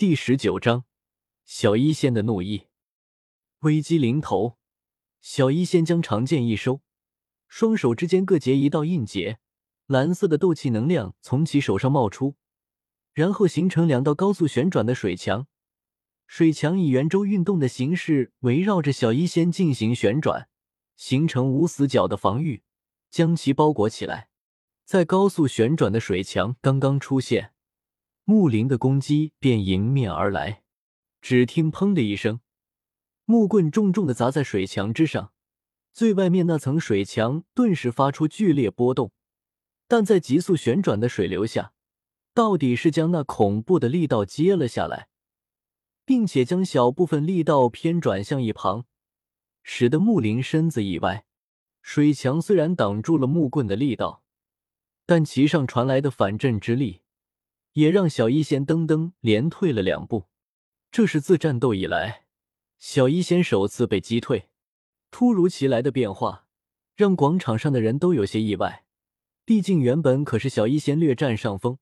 第十九章，小医仙的怒意。危机临头，小医仙将长剑一收，双手之间各结一道印结，蓝色的斗气能量从其手上冒出，然后形成两道高速旋转的水墙。水墙以圆周运动的形式围绕着小医仙进行旋转，形成无死角的防御，将其包裹起来。在高速旋转的水墙刚刚出现，木灵的攻击便迎面而来。只听“砰”的一声，木棍重重的砸在水墙之上，最外面那层水墙顿时发出剧烈波动。但在急速旋转的水流下，到底是将那恐怖的力道接了下来。并且将小部分力道偏转向一旁，使得木林身子以外，水墙虽然挡住了木棍的力道，但其上传来的反震之力，也让小医仙噔噔连退了两步。这是自战斗以来，小医仙首次被击退。突如其来的变化，让广场上的人都有些意外。毕竟原本可是小医仙略占上风，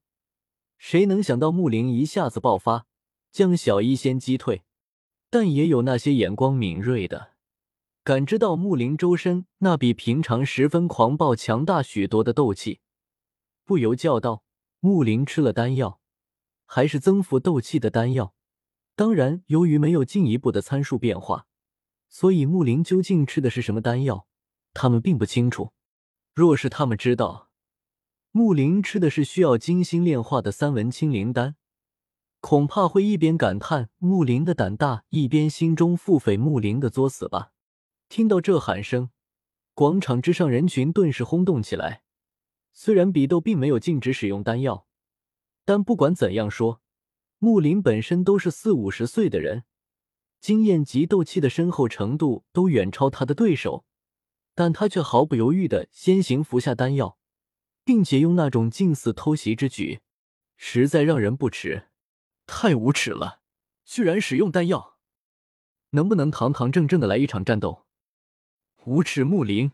谁能想到木灵一下子爆发？将小医仙击退，但也有那些眼光敏锐的，感知到木灵周身那比平常十分狂暴、强大许多的斗气，不由叫道：“木灵吃了丹药，还是增幅斗气的丹药？当然，由于没有进一步的参数变化，所以木灵究竟吃的是什么丹药，他们并不清楚。若是他们知道木灵吃的是需要精心炼化的三文清灵丹。”恐怕会一边感叹木灵的胆大，一边心中腹诽木灵的作死吧。听到这喊声，广场之上人群顿时轰动起来。虽然比斗并没有禁止使用丹药，但不管怎样说，木林本身都是四五十岁的人，经验及斗气的深厚程度都远超他的对手，但他却毫不犹豫的先行服下丹药，并且用那种近似偷袭之举，实在让人不齿。太无耻了！居然使用丹药，能不能堂堂正正的来一场战斗？无耻木林，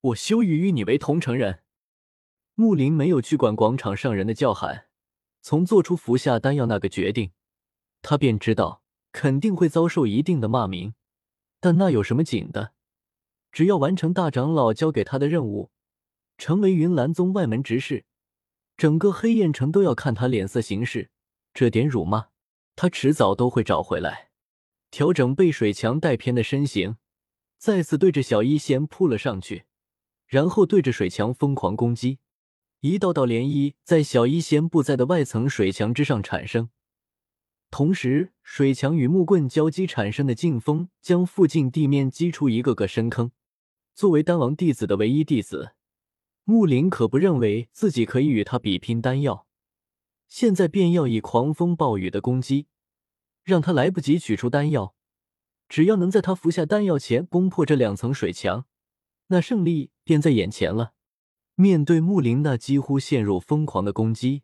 我羞于与你为同城人。木林没有去管广场上人的叫喊，从做出服下丹药那个决定，他便知道肯定会遭受一定的骂名，但那有什么紧的？只要完成大长老交给他的任务，成为云岚宗外门执事，整个黑焰城都要看他脸色行事。这点辱骂，他迟早都会找回来。调整被水墙带偏的身形，再次对着小医仙扑了上去，然后对着水墙疯狂攻击。一道道涟漪在小医仙布在的外层水墙之上产生，同时水墙与木棍交击产生的劲风，将附近地面击出一个个深坑。作为丹王弟子的唯一弟子，木林可不认为自己可以与他比拼丹药。现在便要以狂风暴雨的攻击，让他来不及取出丹药。只要能在他服下丹药前攻破这两层水墙，那胜利便在眼前了。面对木林那几乎陷入疯狂的攻击，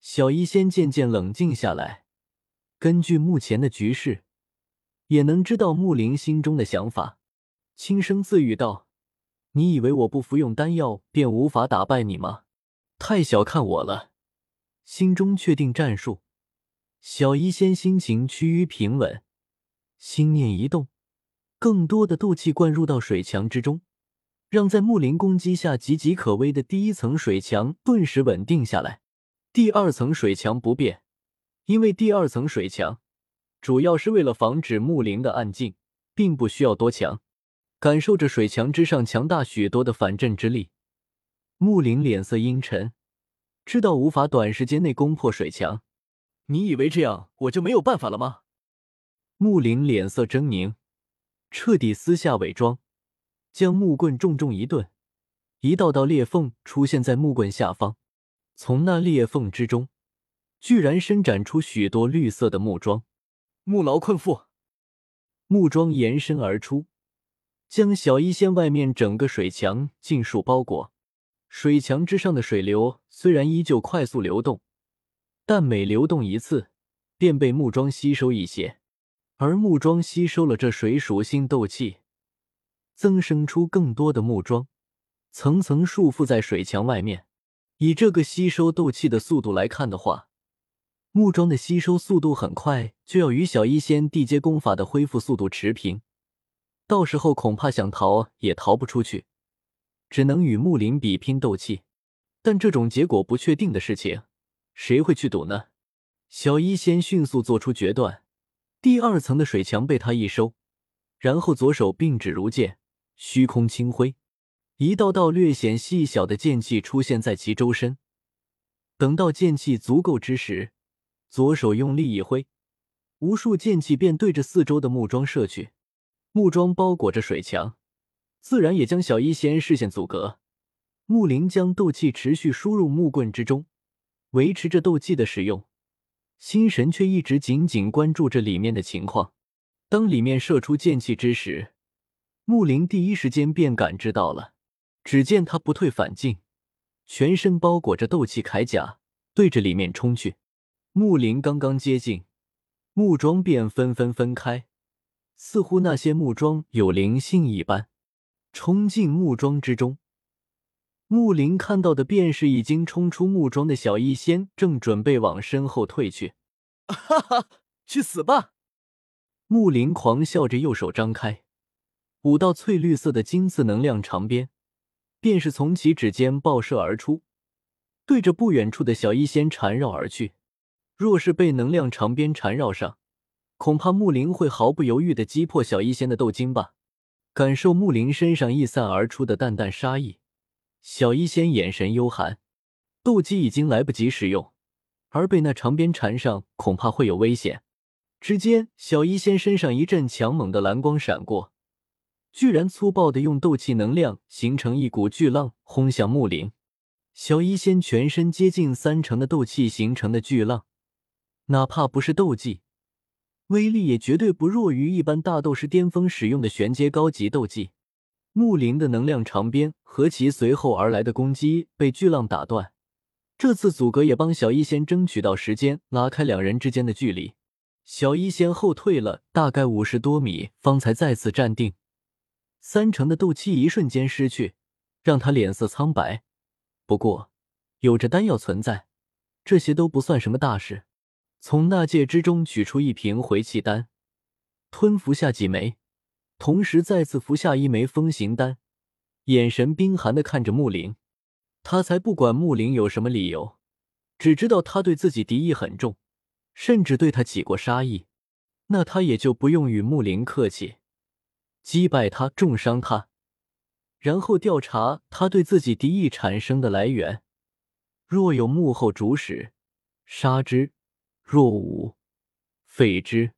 小医仙渐渐冷静下来。根据目前的局势，也能知道木林心中的想法，轻声自语道：“你以为我不服用丹药便无法打败你吗？太小看我了。”心中确定战术，小医仙心情趋于平稳，心念一动，更多的斗气灌入到水墙之中，让在木林攻击下岌岌可危的第一层水墙顿时稳定下来。第二层水墙不变，因为第二层水墙主要是为了防止木林的暗劲，并不需要多强。感受着水墙之上强大许多的反震之力，木林脸色阴沉。知道无法短时间内攻破水墙，你以为这样我就没有办法了吗？木林脸色狰狞，彻底撕下伪装，将木棍重重一顿，一道道裂缝出现在木棍下方，从那裂缝之中，居然伸展出许多绿色的木桩。木牢困缚，木桩延伸而出，将小医仙外面整个水墙尽数包裹。水墙之上的水流虽然依旧快速流动，但每流动一次，便被木桩吸收一些，而木桩吸收了这水属性斗气，增生出更多的木桩，层层束缚在水墙外面。以这个吸收斗气的速度来看的话，木桩的吸收速度很快，就要与小医仙地阶功法的恢复速度持平，到时候恐怕想逃也逃不出去，只能与木林比拼斗气。但这种结果不确定的事情，谁会去赌呢？小医仙迅速做出决断，第二层的水墙被他一收，然后左手并指如剑，虚空轻挥，一道道略显细小的剑气出现在其周身。等到剑气足够之时，左手用力一挥，无数剑气便对着四周的木桩射去。木桩包裹着水墙，自然也将小医仙视线阻隔。木灵将斗气持续输入木棍之中，维持着斗气的使用，心神却一直紧紧关注着里面的情况。当里面射出剑气之时，木灵第一时间便感知到了。只见他不退反进，全身包裹着斗气铠甲，对着里面冲去。木林刚刚接近，木桩便纷纷分开，似乎那些木桩有灵性一般，冲进木桩之中。木林看到的便是已经冲出木桩的小医仙，正准备往身后退去。哈哈，去死吧！木林狂笑着，右手张开，五道翠绿色的金色能量长鞭，便是从其指尖爆射而出，对着不远处的小医仙缠绕而去。若是被能量长鞭缠绕上，恐怕木灵会毫不犹豫的击破小医仙的斗金吧。感受木灵身上溢散而出的淡淡杀意，小医仙眼神幽寒。斗技已经来不及使用，而被那长鞭缠上，恐怕会有危险。之间，小医仙身上一阵强猛的蓝光闪过，居然粗暴的用斗气能量形成一股巨浪轰向木灵。小医仙全身接近三成的斗气形成的巨浪。哪怕不是斗技，威力也绝对不弱于一般大斗师巅峰使用的玄阶高级斗技。木灵的能量长鞭和其随后而来的攻击被巨浪打断，这次阻隔也帮小医仙争取到时间，拉开两人之间的距离。小医仙后退了大概五十多米，方才再次站定。三成的斗气一瞬间失去，让他脸色苍白。不过，有着丹药存在，这些都不算什么大事。从纳戒之中取出一瓶回气丹，吞服下几枚，同时再次服下一枚风行丹，眼神冰寒的看着木灵。他才不管木灵有什么理由，只知道他对自己敌意很重，甚至对他起过杀意，那他也就不用与木灵客气，击败他，重伤他，然后调查他对自己敌意产生的来源，若有幕后主使，杀之。若无，废之。